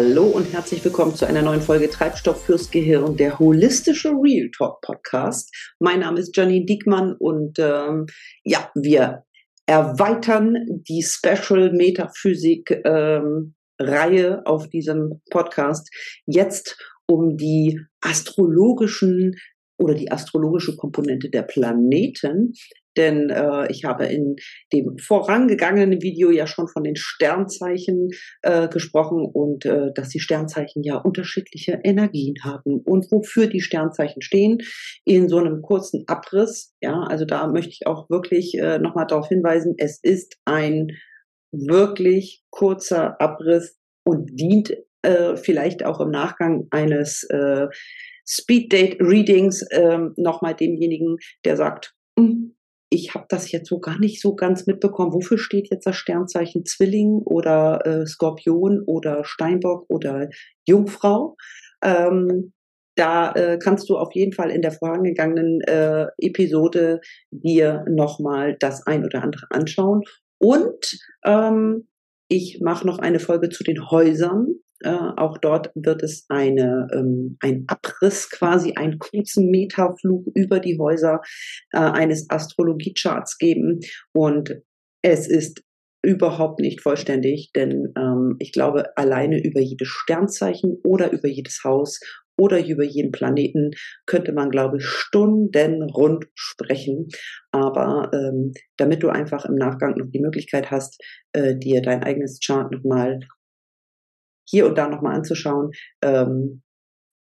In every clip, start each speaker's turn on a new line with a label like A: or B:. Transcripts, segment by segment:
A: Hallo und herzlich willkommen zu einer neuen Folge Treibstoff fürs Gehirn, der holistische Real Talk Podcast. Mein Name ist Janine Diekmann und ähm, ja, wir erweitern die Special Metaphysik ähm, Reihe auf diesem Podcast jetzt um die astrologischen oder die astrologische Komponente der Planeten. Denn äh, ich habe in dem vorangegangenen Video ja schon von den Sternzeichen äh, gesprochen und äh, dass die Sternzeichen ja unterschiedliche Energien haben und wofür die Sternzeichen stehen in so einem kurzen Abriss. Ja, also da möchte ich auch wirklich äh, nochmal darauf hinweisen, es ist ein wirklich kurzer Abriss und dient äh, vielleicht auch im Nachgang eines äh, Speed Date Readings äh, nochmal demjenigen, der sagt, hm, ich habe das jetzt so gar nicht so ganz mitbekommen. Wofür steht jetzt das Sternzeichen Zwilling oder äh, Skorpion oder Steinbock oder Jungfrau? Ähm, da äh, kannst du auf jeden Fall in der vorangegangenen äh, Episode dir nochmal das ein oder andere anschauen. Und ähm, ich mache noch eine Folge zu den Häusern. Äh, auch dort wird es eine, ähm, ein Abriss, quasi einen kurzen Metaflug über die Häuser äh, eines Astrologiecharts geben. Und es ist überhaupt nicht vollständig, denn ähm, ich glaube, alleine über jedes Sternzeichen oder über jedes Haus oder über jeden Planeten könnte man, glaube ich, Stunden rund sprechen. Aber ähm, damit du einfach im Nachgang noch die Möglichkeit hast, äh, dir dein eigenes Chart nochmal hier und da nochmal anzuschauen, ähm,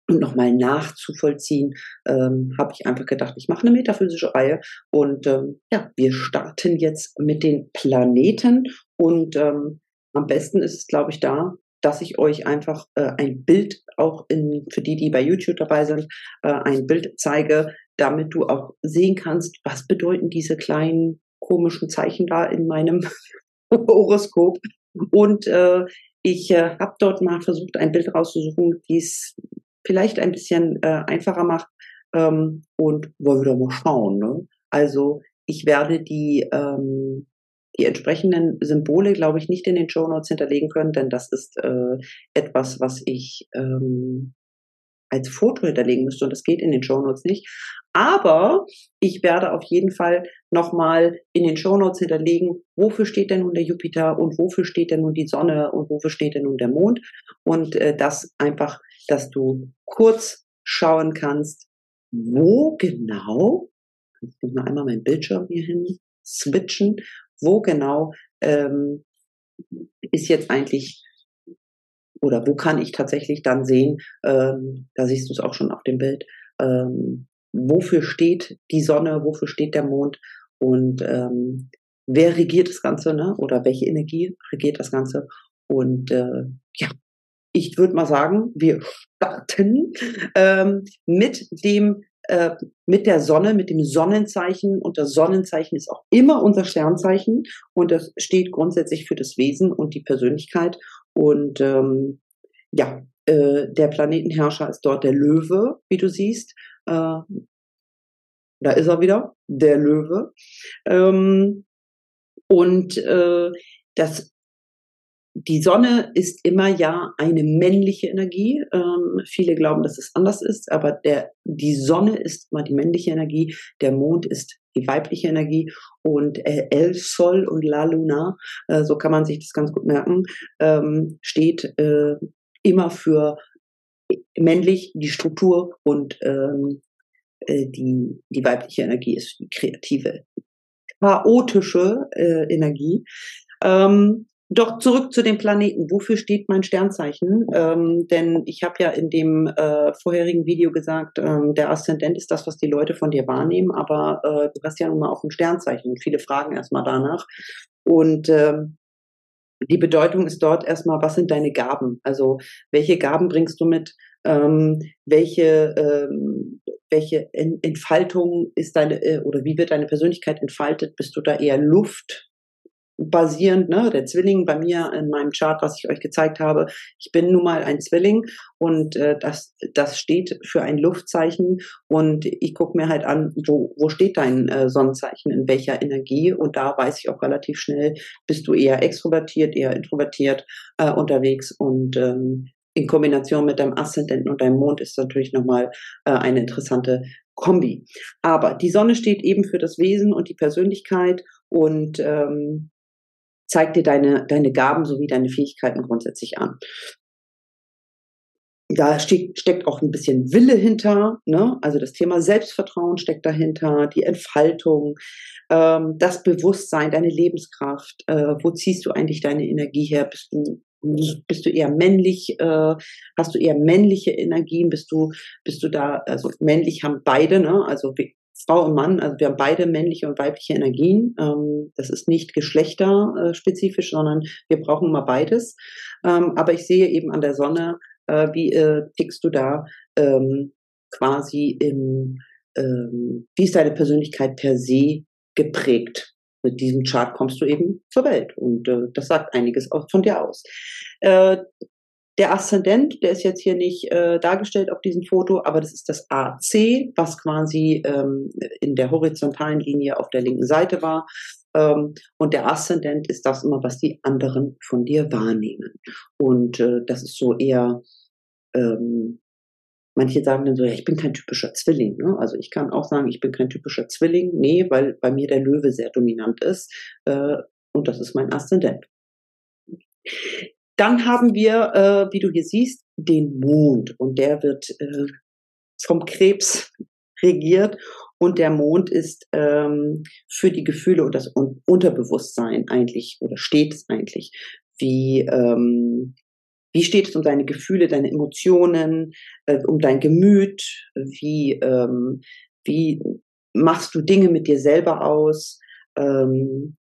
A: und nochmal nachzuvollziehen, ähm, habe ich einfach gedacht, ich mache eine metaphysische Reihe und ähm, ja, wir starten jetzt mit den Planeten und ähm, am besten ist es, glaube ich, da, dass ich euch einfach äh, ein Bild auch in, für die, die bei YouTube dabei sind, äh, ein Bild zeige, damit du auch sehen kannst, was bedeuten diese kleinen komischen Zeichen da in meinem Horoskop. Und äh, ich äh, habe dort mal versucht, ein Bild rauszusuchen, die es vielleicht ein bisschen äh, einfacher macht. Ähm, und wollen wir doch mal schauen. Ne? Also ich werde die ähm, die entsprechenden Symbole, glaube ich, nicht in den Show Notes hinterlegen können, denn das ist äh, etwas, was ich ähm, als Foto hinterlegen müsste und das geht in den Show Notes nicht. Aber ich werde auf jeden Fall nochmal in den Show Notes hinterlegen, wofür steht denn nun der Jupiter und wofür steht denn nun die Sonne und wofür steht denn nun der Mond. Und äh, das einfach, dass du kurz schauen kannst, wo genau, ich muss mal einmal meinen Bildschirm hier hin switchen, wo genau ähm, ist jetzt eigentlich oder wo kann ich tatsächlich dann sehen, ähm, da siehst du es auch schon auf dem Bild, ähm, wofür steht die Sonne, wofür steht der Mond und ähm, wer regiert das Ganze, ne? oder welche Energie regiert das Ganze. Und äh, ja, ich würde mal sagen, wir starten ähm, mit dem äh, mit der Sonne, mit dem Sonnenzeichen. Und das Sonnenzeichen ist auch immer unser Sternzeichen und das steht grundsätzlich für das Wesen und die Persönlichkeit. Und ähm, ja, äh, der Planetenherrscher ist dort der Löwe, wie du siehst. Äh, da ist er wieder, der Löwe. Ähm, und äh, das die Sonne ist immer ja eine männliche Energie. Ähm, viele glauben, dass es anders ist, aber der, die Sonne ist immer die männliche Energie, der Mond ist die weibliche Energie und äh, El Sol und La Luna, äh, so kann man sich das ganz gut merken, ähm, steht äh, immer für männlich die Struktur und ähm, äh, die, die weibliche Energie ist die kreative, chaotische äh, Energie. Ähm, doch zurück zu den Planeten. Wofür steht mein Sternzeichen? Ähm, denn ich habe ja in dem äh, vorherigen Video gesagt, ähm, der Aszendent ist das, was die Leute von dir wahrnehmen, aber äh, du hast ja nun mal auch ein Sternzeichen und viele fragen erstmal danach. Und ähm, die Bedeutung ist dort erstmal, was sind deine Gaben? Also welche Gaben bringst du mit? Ähm, welche ähm, welche Entfaltung ist deine äh, oder wie wird deine Persönlichkeit entfaltet? Bist du da eher Luft? Basierend, ne, der Zwilling bei mir in meinem Chart, was ich euch gezeigt habe. Ich bin nun mal ein Zwilling und äh, das, das steht für ein Luftzeichen und ich gucke mir halt an, wo, wo steht dein äh, Sonnenzeichen, in welcher Energie und da weiß ich auch relativ schnell, bist du eher extrovertiert, eher introvertiert äh, unterwegs und ähm, in Kombination mit deinem Aszendenten und deinem Mond ist natürlich nochmal äh, eine interessante Kombi. Aber die Sonne steht eben für das Wesen und die Persönlichkeit und ähm, zeigt dir deine, deine Gaben sowie deine Fähigkeiten grundsätzlich an. Da steht, steckt auch ein bisschen Wille hinter, ne? also das Thema Selbstvertrauen steckt dahinter, die Entfaltung, ähm, das Bewusstsein, deine Lebenskraft. Äh, wo ziehst du eigentlich deine Energie her? Bist du bist du eher männlich, äh, hast du eher männliche Energien, bist du, bist du da, also männlich haben beide, ne? Also Frau und Mann, also wir haben beide männliche und weibliche Energien. Ähm, das ist nicht geschlechterspezifisch, sondern wir brauchen immer beides. Ähm, aber ich sehe eben an der Sonne, äh, wie äh, tickst du da ähm, quasi im, wie ist deine Persönlichkeit per se geprägt? mit diesem Chart kommst du eben zur Welt. Und äh, das sagt einiges auch von dir aus. Der Aszendent, der ist jetzt hier nicht äh, dargestellt auf diesem Foto, aber das ist das AC, was quasi ähm, in der horizontalen Linie auf der linken Seite war. Ähm, und der Aszendent ist das immer, was die anderen von dir wahrnehmen. Und äh, das ist so eher ähm, Manche sagen dann so, ja, ich bin kein typischer Zwilling. Ne? Also ich kann auch sagen, ich bin kein typischer Zwilling. Nee, weil bei mir der Löwe sehr dominant ist. Äh, und das ist mein Aszendent. Dann haben wir, äh, wie du hier siehst, den Mond. Und der wird äh, vom Krebs regiert. Und der Mond ist ähm, für die Gefühle und das Unterbewusstsein eigentlich oder steht es eigentlich wie ähm, wie steht es um deine Gefühle, deine Emotionen, äh, um dein Gemüt? Wie, ähm, wie machst du Dinge mit dir selber aus? Ähm,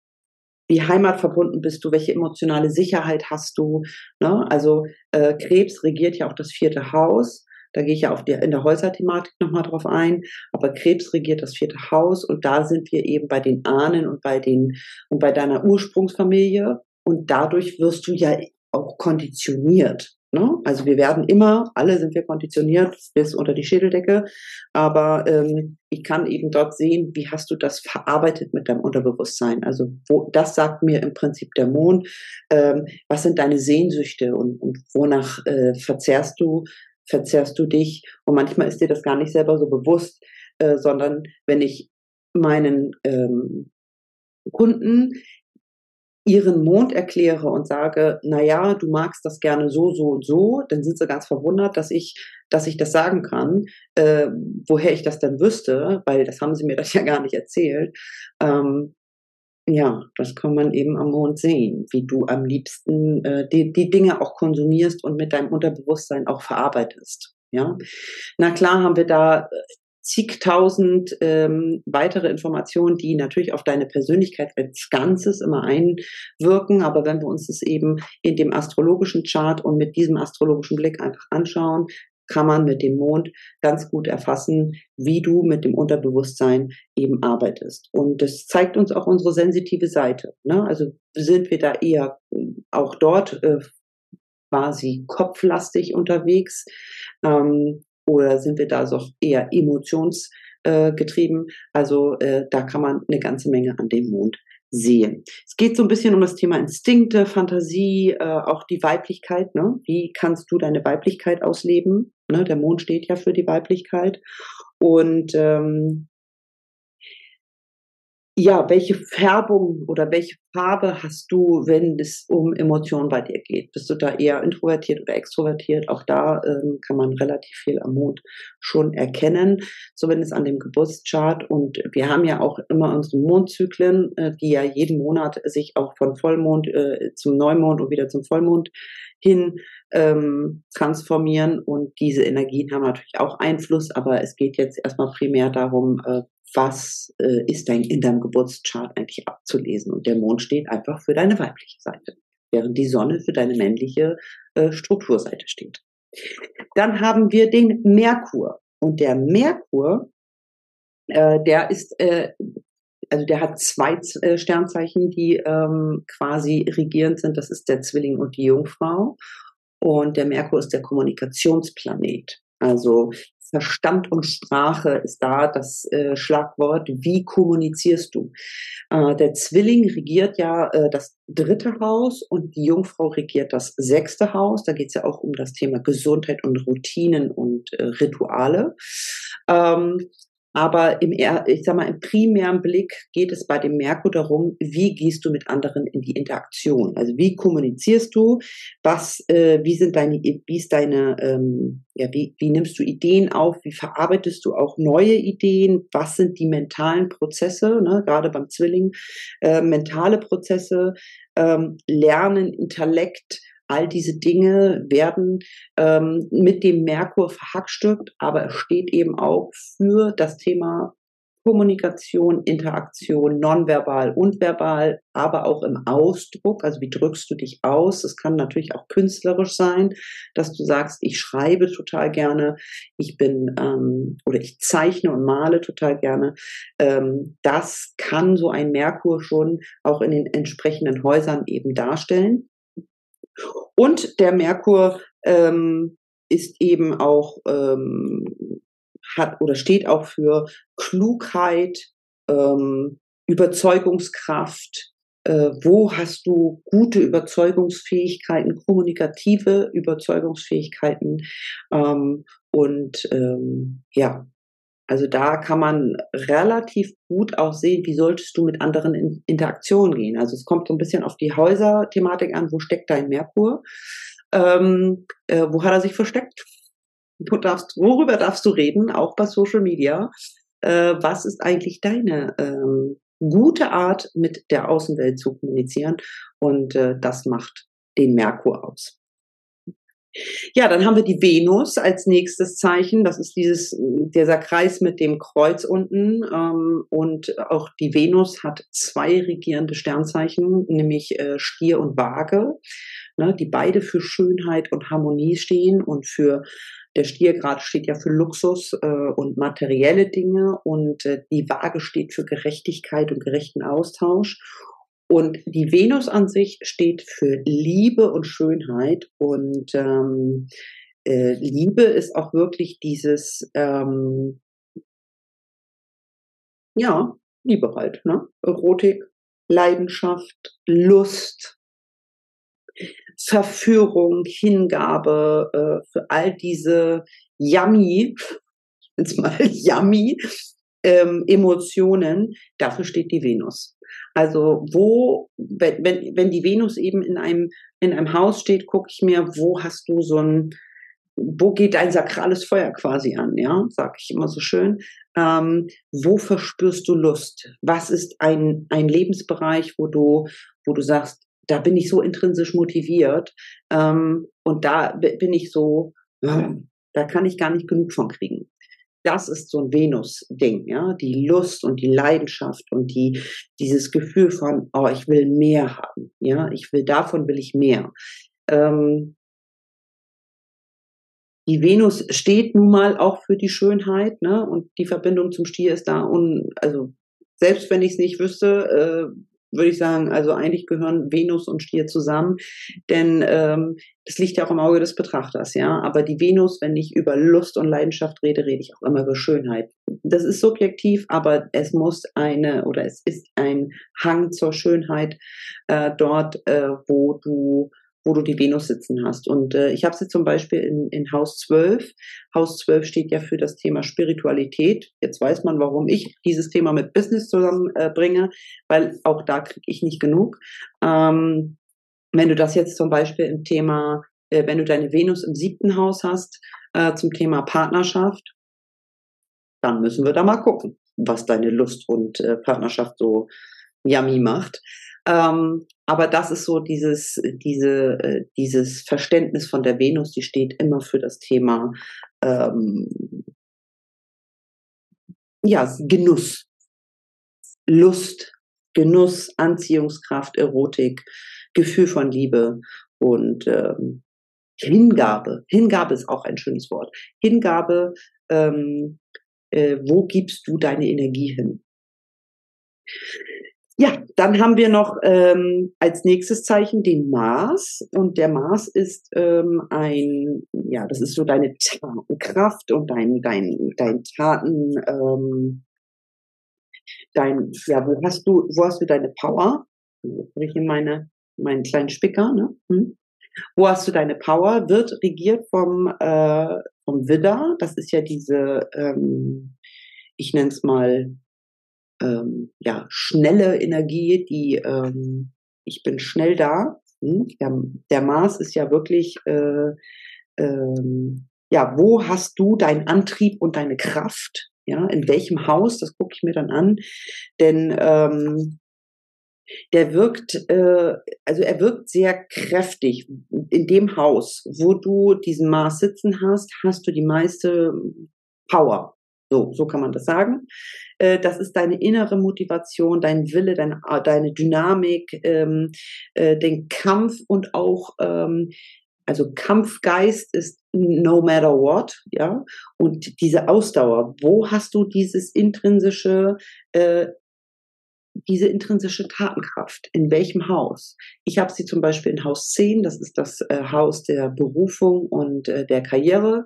A: wie heimatverbunden bist du? Welche emotionale Sicherheit hast du? Ne? Also äh, Krebs regiert ja auch das vierte Haus. Da gehe ich ja auf der, in der Häuserthematik nochmal drauf ein. Aber Krebs regiert das vierte Haus und da sind wir eben bei den Ahnen und bei den und bei deiner Ursprungsfamilie. Und dadurch wirst du ja auch konditioniert. Ne? Also wir werden immer, alle sind wir konditioniert bis unter die Schädeldecke, aber ähm, ich kann eben dort sehen, wie hast du das verarbeitet mit deinem Unterbewusstsein. Also wo, das sagt mir im Prinzip der Mond, ähm, was sind deine Sehnsüchte und, und wonach äh, verzehrst du, verzehrst du dich und manchmal ist dir das gar nicht selber so bewusst, äh, sondern wenn ich meinen ähm, Kunden ihren Mond erkläre und sage, na ja, du magst das gerne so, so und so, dann sind sie ganz verwundert, dass ich, dass ich das sagen kann, äh, woher ich das denn wüsste, weil das haben sie mir das ja gar nicht erzählt. Ähm, ja, das kann man eben am Mond sehen, wie du am liebsten äh, die, die Dinge auch konsumierst und mit deinem Unterbewusstsein auch verarbeitest. Ja, na klar haben wir da äh, zigtausend ähm, weitere Informationen, die natürlich auf deine Persönlichkeit als Ganzes immer einwirken. Aber wenn wir uns das eben in dem astrologischen Chart und mit diesem astrologischen Blick einfach anschauen, kann man mit dem Mond ganz gut erfassen, wie du mit dem Unterbewusstsein eben arbeitest. Und das zeigt uns auch unsere sensitive Seite. Ne? Also sind wir da eher auch dort äh, quasi kopflastig unterwegs. Ähm, oder sind wir da so eher emotionsgetrieben? Äh, also äh, da kann man eine ganze Menge an dem Mond sehen. Es geht so ein bisschen um das Thema Instinkte, Fantasie, äh, auch die Weiblichkeit. Ne? Wie kannst du deine Weiblichkeit ausleben? Ne? Der Mond steht ja für die Weiblichkeit. Und ähm, ja, welche Färbung oder welche Farbe hast du, wenn es um Emotionen bei dir geht? Bist du da eher introvertiert oder extrovertiert? Auch da ähm, kann man relativ viel am Mond schon erkennen, zumindest an dem Geburtschart. Und wir haben ja auch immer unsere Mondzyklen, äh, die ja jeden Monat sich auch von Vollmond äh, zum Neumond und wieder zum Vollmond hin ähm, transformieren. Und diese Energien haben natürlich auch Einfluss, aber es geht jetzt erstmal primär darum, äh, was äh, ist dein, in deinem Geburtschart eigentlich abzulesen. Und der Mond steht einfach für deine weibliche Seite, während die Sonne für deine männliche äh, Strukturseite steht. Dann haben wir den Merkur. Und der Merkur, äh, der ist, äh, also der hat zwei äh, Sternzeichen, die ähm, quasi regierend sind. Das ist der Zwilling und die Jungfrau. Und der Merkur ist der Kommunikationsplanet. Also Verstand und Sprache ist da das äh, Schlagwort. Wie kommunizierst du? Äh, der Zwilling regiert ja äh, das dritte Haus und die Jungfrau regiert das sechste Haus. Da geht es ja auch um das Thema Gesundheit und Routinen und äh, Rituale. Ähm, aber im, ich sag mal, im primären Blick geht es bei dem Merkur darum, wie gehst du mit anderen in die Interaktion? Also wie kommunizierst du? Was, äh, wie sind deine, wie ist deine, ähm, ja, wie, wie nimmst du Ideen auf? Wie verarbeitest du auch neue Ideen? Was sind die mentalen Prozesse? Ne? Gerade beim Zwilling, äh, mentale Prozesse, ähm, Lernen, Intellekt, All diese Dinge werden ähm, mit dem Merkur verhackstückt, aber es steht eben auch für das Thema Kommunikation, Interaktion, nonverbal und verbal, aber auch im Ausdruck. Also wie drückst du dich aus? Es kann natürlich auch künstlerisch sein, dass du sagst, ich schreibe total gerne, ich bin ähm, oder ich zeichne und male total gerne. Ähm, das kann so ein Merkur schon auch in den entsprechenden Häusern eben darstellen. Und der Merkur ähm, ist eben auch, ähm, hat oder steht auch für Klugheit, ähm, Überzeugungskraft. Äh, wo hast du gute Überzeugungsfähigkeiten, kommunikative Überzeugungsfähigkeiten? Ähm, und ähm, ja, also da kann man relativ gut auch sehen, wie solltest du mit anderen in Interaktion gehen. Also es kommt so ein bisschen auf die Häuser-Thematik an, wo steckt dein Merkur? Ähm, äh, wo hat er sich versteckt? Du darfst, worüber darfst du reden, auch bei Social Media? Äh, was ist eigentlich deine ähm, gute Art, mit der Außenwelt zu kommunizieren? Und äh, das macht den Merkur aus. Ja, dann haben wir die Venus als nächstes Zeichen. Das ist dieses, dieser Kreis mit dem Kreuz unten. Ähm, und auch die Venus hat zwei regierende Sternzeichen, nämlich äh, Stier und Waage, ne, die beide für Schönheit und Harmonie stehen und für der Stiergrad steht ja für Luxus äh, und materielle Dinge und äh, die Waage steht für Gerechtigkeit und gerechten Austausch. Und die Venus an sich steht für Liebe und Schönheit. Und ähm, äh, Liebe ist auch wirklich dieses, ähm, ja, Liebe halt, ne? Erotik, Leidenschaft, Lust, Verführung, Hingabe, äh, für all diese Yummy, jetzt mal Yummy ähm, Emotionen, dafür steht die Venus. Also wo, wenn, wenn, wenn die Venus eben in einem, in einem Haus steht, gucke ich mir, wo hast du so ein, wo geht dein sakrales Feuer quasi an, ja, sag ich immer so schön. Ähm, wo verspürst du Lust? Was ist ein, ein Lebensbereich, wo du, wo du sagst, da bin ich so intrinsisch motiviert ähm, und da bin ich so, äh, da kann ich gar nicht genug von kriegen das ist so ein Venus-Ding, ja, die Lust und die Leidenschaft und die, dieses Gefühl von, oh, ich will mehr haben, ja, ich will, davon will ich mehr. Ähm, die Venus steht nun mal auch für die Schönheit, ne, und die Verbindung zum Stier ist da, und, also, selbst wenn ich es nicht wüsste, äh, würde ich sagen, also eigentlich gehören Venus und Stier zusammen, denn ähm, das liegt ja auch im Auge des Betrachters, ja. Aber die Venus, wenn ich über Lust und Leidenschaft rede, rede ich auch immer über Schönheit. Das ist subjektiv, aber es muss eine oder es ist ein Hang zur Schönheit äh, dort, äh, wo du wo du die Venus sitzen hast. Und äh, ich habe sie zum Beispiel in, in Haus 12. Haus 12 steht ja für das Thema Spiritualität. Jetzt weiß man, warum ich dieses Thema mit Business zusammenbringe, äh, weil auch da kriege ich nicht genug. Ähm, wenn du das jetzt zum Beispiel im Thema, äh, wenn du deine Venus im siebten Haus hast, äh, zum Thema Partnerschaft, dann müssen wir da mal gucken, was deine Lust und äh, Partnerschaft so yummy macht. Ähm, aber das ist so dieses, diese, äh, dieses Verständnis von der Venus, die steht immer für das Thema ähm, ja, Genuss, Lust, Genuss, Anziehungskraft, Erotik, Gefühl von Liebe und ähm, Hingabe. Hingabe ist auch ein schönes Wort. Hingabe, ähm, äh, wo gibst du deine Energie hin? Ja, dann haben wir noch ähm, als nächstes Zeichen den Mars. Und der Mars ist ähm, ein, ja, das ist so deine Tatenkraft und dein, dein, dein Taten, ähm, dein, ja, wo hast du, wo hast du deine Power? Ich in meine, meinen kleinen Spicker, ne? Hm? Wo hast du deine Power? Wird regiert vom, äh, vom Widder. Das ist ja diese, ähm, ich nenne es mal, ähm, ja, schnelle Energie, die ähm, ich bin schnell da. Hm? Der, der, Mars ist ja wirklich, äh, ähm, ja, wo hast du deinen Antrieb und deine Kraft? Ja, in welchem Haus? Das gucke ich mir dann an, denn ähm, der wirkt, äh, also er wirkt sehr kräftig. In dem Haus, wo du diesen Mars sitzen hast, hast du die meiste Power. So, so kann man das sagen. Äh, das ist deine innere Motivation, dein Wille, deine, äh, deine Dynamik, ähm, äh, den Kampf und auch, ähm, also Kampfgeist ist no matter what, ja. Und diese Ausdauer, wo hast du dieses intrinsische, äh, diese intrinsische Tatenkraft? In welchem Haus? Ich habe sie zum Beispiel in Haus 10, das ist das äh, Haus der Berufung und äh, der Karriere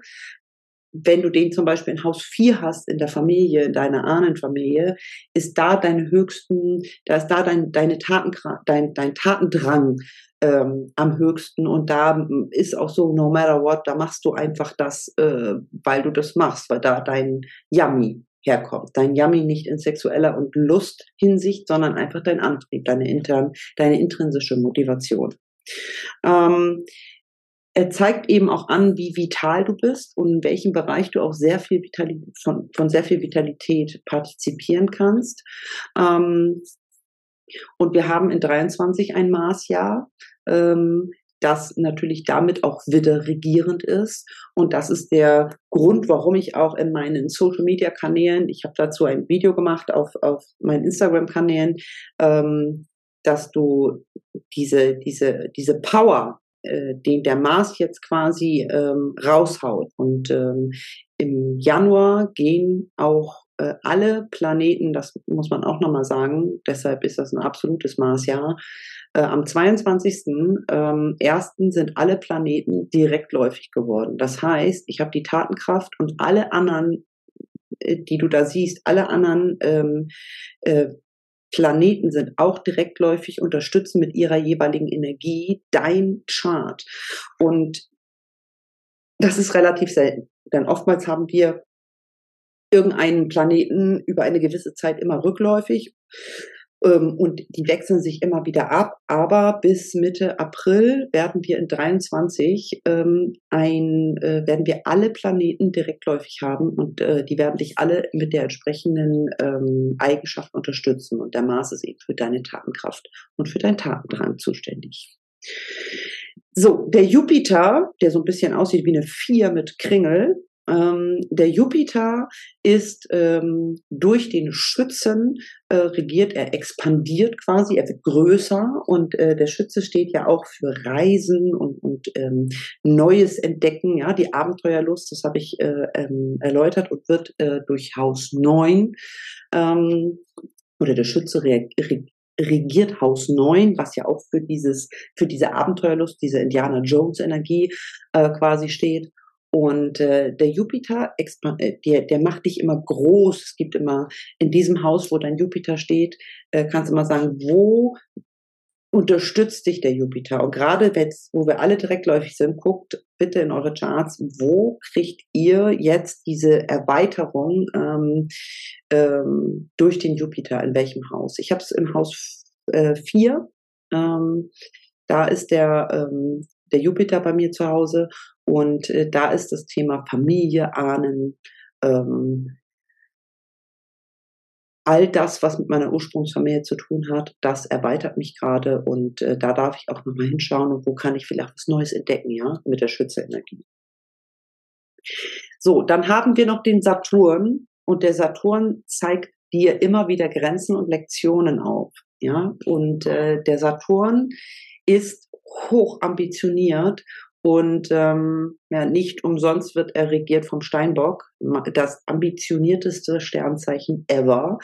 A: wenn du den zum Beispiel in Haus 4 hast, in der Familie, in deiner Ahnenfamilie, ist da deine höchsten, da ist da dein, deine Taten, dein, dein Tatendrang ähm, am höchsten und da ist auch so, no matter what, da machst du einfach das, äh, weil du das machst, weil da dein Yummy herkommt. Dein Yummy nicht in sexueller und Lusthinsicht, sondern einfach dein Antrieb, deine intern, deine intrinsische Motivation. Ähm, er zeigt eben auch an, wie vital du bist und in welchem Bereich du auch sehr viel Vitalität, von, von sehr viel Vitalität partizipieren kannst. Ähm, und wir haben in 23 ein Maßjahr, ähm, das natürlich damit auch wieder regierend ist. Und das ist der Grund, warum ich auch in meinen Social Media Kanälen, ich habe dazu ein Video gemacht auf, auf meinen Instagram Kanälen, ähm, dass du diese, diese, diese Power, äh, den der Mars jetzt quasi ähm, raushaut. Und ähm, im Januar gehen auch äh, alle Planeten, das muss man auch nochmal sagen, deshalb ist das ein absolutes Marsjahr. Äh, am 22. Ähm, ersten sind alle Planeten direktläufig geworden. Das heißt, ich habe die Tatenkraft und alle anderen äh, die du da siehst, alle anderen ähm, äh, Planeten sind auch direktläufig, unterstützen mit ihrer jeweiligen Energie dein Chart. Und das ist relativ selten, denn oftmals haben wir irgendeinen Planeten über eine gewisse Zeit immer rückläufig und die wechseln sich immer wieder ab. Aber bis Mitte April werden wir in 23 ähm, ein, äh, werden wir alle Planeten direktläufig haben und äh, die werden dich alle mit der entsprechenden ähm, Eigenschaft unterstützen. Und der Mars ist eben für deine Tatenkraft und für deinen Tatendrang zuständig. So, der Jupiter, der so ein bisschen aussieht wie eine Vier mit Kringel, ähm, der Jupiter ist ähm, durch den Schützen äh, regiert, er expandiert quasi, er wird größer und äh, der Schütze steht ja auch für Reisen und, und ähm, Neues entdecken, ja, die Abenteuerlust, das habe ich äh, ähm, erläutert und wird äh, durch Haus 9 ähm, oder der Schütze regiert Haus 9, was ja auch für dieses, für diese Abenteuerlust, diese Indiana Jones Energie äh, quasi steht. Und äh, der Jupiter, äh, der, der macht dich immer groß. Es gibt immer in diesem Haus, wo dein Jupiter steht, äh, kannst du immer sagen, wo unterstützt dich der Jupiter? Und gerade jetzt, wo wir alle direktläufig sind, guckt bitte in eure Charts, wo kriegt ihr jetzt diese Erweiterung ähm, ähm, durch den Jupiter? In welchem Haus? Ich habe es im Haus 4. Äh, ähm, da ist der, ähm, der Jupiter bei mir zu Hause und äh, da ist das Thema Familie, Ahnen, ähm, all das, was mit meiner Ursprungsfamilie zu tun hat, das erweitert mich gerade. Und äh, da darf ich auch nochmal hinschauen und wo kann ich vielleicht was Neues entdecken, ja, mit der Schützerenergie. So, dann haben wir noch den Saturn. Und der Saturn zeigt dir immer wieder Grenzen und Lektionen auf, ja, und äh, der Saturn ist hoch ambitioniert Und ähm, ja, nicht umsonst wird er regiert vom Steinbock, das ambitionierteste Sternzeichen ever,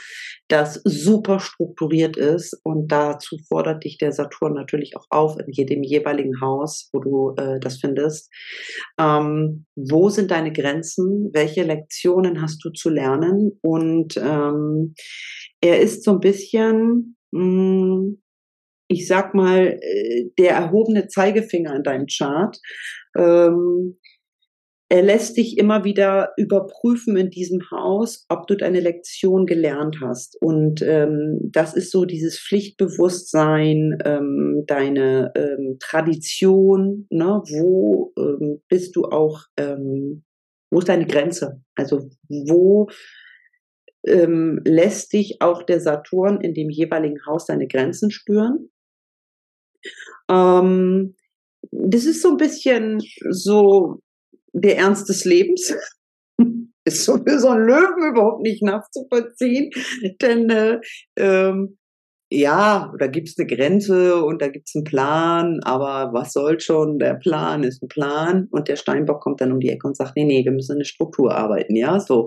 A: das super strukturiert ist. Und dazu fordert dich der Saturn natürlich auch auf in jedem jeweiligen Haus, wo du äh, das findest. Ähm, wo sind deine Grenzen? Welche Lektionen hast du zu lernen? Und ähm, er ist so ein bisschen, mh, hm, ich sag mal, äh, der erhobene Zeigefinger in deinem Chart. Ähm, er lässt dich immer wieder überprüfen in diesem Haus, ob du deine Lektion gelernt hast. Und ähm, das ist so dieses Pflichtbewusstsein, ähm, deine ähm, Tradition, ne? wo ähm, bist du auch, ähm, wo ist deine Grenze? Also wo ähm, lässt dich auch der Saturn in dem jeweiligen Haus deine Grenzen spüren? Ähm, das ist so ein bisschen so der Ernst des Lebens. ist so für so einen Löwen überhaupt nicht nachzuvollziehen, denn äh, ähm, ja, da gibt's eine Grenze und da gibt's einen Plan, aber was soll schon, der Plan ist ein Plan und der Steinbock kommt dann um die Ecke und sagt, nee, nee, wir müssen in eine Struktur arbeiten, ja, so.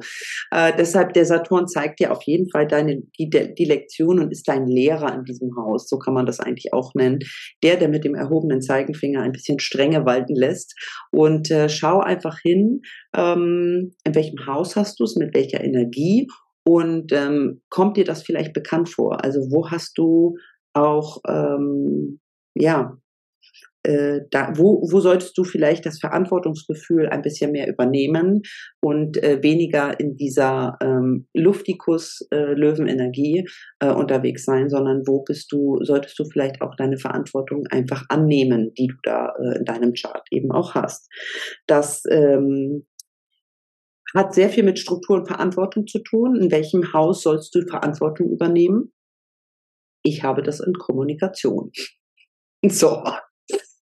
A: Äh, deshalb, der Saturn zeigt dir auf jeden Fall deine, die, die Lektion und ist dein Lehrer in diesem Haus, so kann man das eigentlich auch nennen. Der, der mit dem erhobenen Zeigenfinger ein bisschen Strenge walten lässt und äh, schau einfach hin, ähm, in welchem Haus hast du es, mit welcher Energie und ähm, kommt dir das vielleicht bekannt vor? Also wo hast du auch, ähm, ja, äh, da, wo, wo solltest du vielleicht das Verantwortungsgefühl ein bisschen mehr übernehmen und äh, weniger in dieser ähm, Luftikus-Löwenenergie äh, äh, unterwegs sein, sondern wo bist du, solltest du vielleicht auch deine Verantwortung einfach annehmen, die du da äh, in deinem Chart eben auch hast. Das ähm, hat sehr viel mit Struktur und Verantwortung zu tun. In welchem Haus sollst du Verantwortung übernehmen? Ich habe das in Kommunikation. So.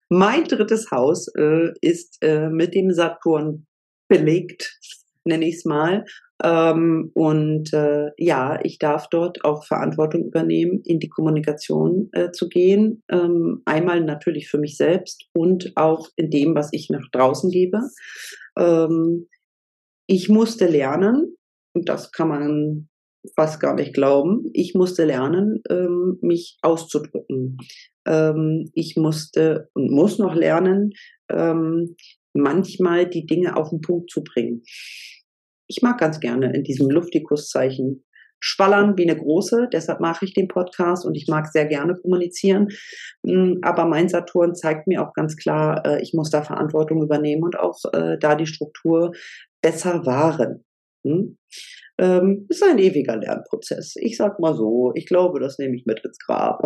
A: Mein drittes Haus äh, ist äh, mit dem Saturn belegt, nenne ich es mal. Ähm, und äh, ja, ich darf dort auch Verantwortung übernehmen, in die Kommunikation äh, zu gehen. Ähm, einmal natürlich für mich selbst und auch in dem, was ich nach draußen gebe. Ähm, ich musste lernen, und das kann man fast gar nicht glauben, ich musste lernen, ähm, mich auszudrücken. Ähm, ich musste und muss noch lernen, ähm, manchmal die Dinge auf den Punkt zu bringen. Ich mag ganz gerne in diesem Luftikuszeichen schwallern wie eine große, deshalb mache ich den Podcast und ich mag sehr gerne kommunizieren. Hm, aber mein Saturn zeigt mir auch ganz klar, äh, ich muss da Verantwortung übernehmen und auch äh, da die Struktur besser wahren. Hm? Ähm, ist ein ewiger Lernprozess. Ich sag mal so, ich glaube, das nehme ich mit ins Grab.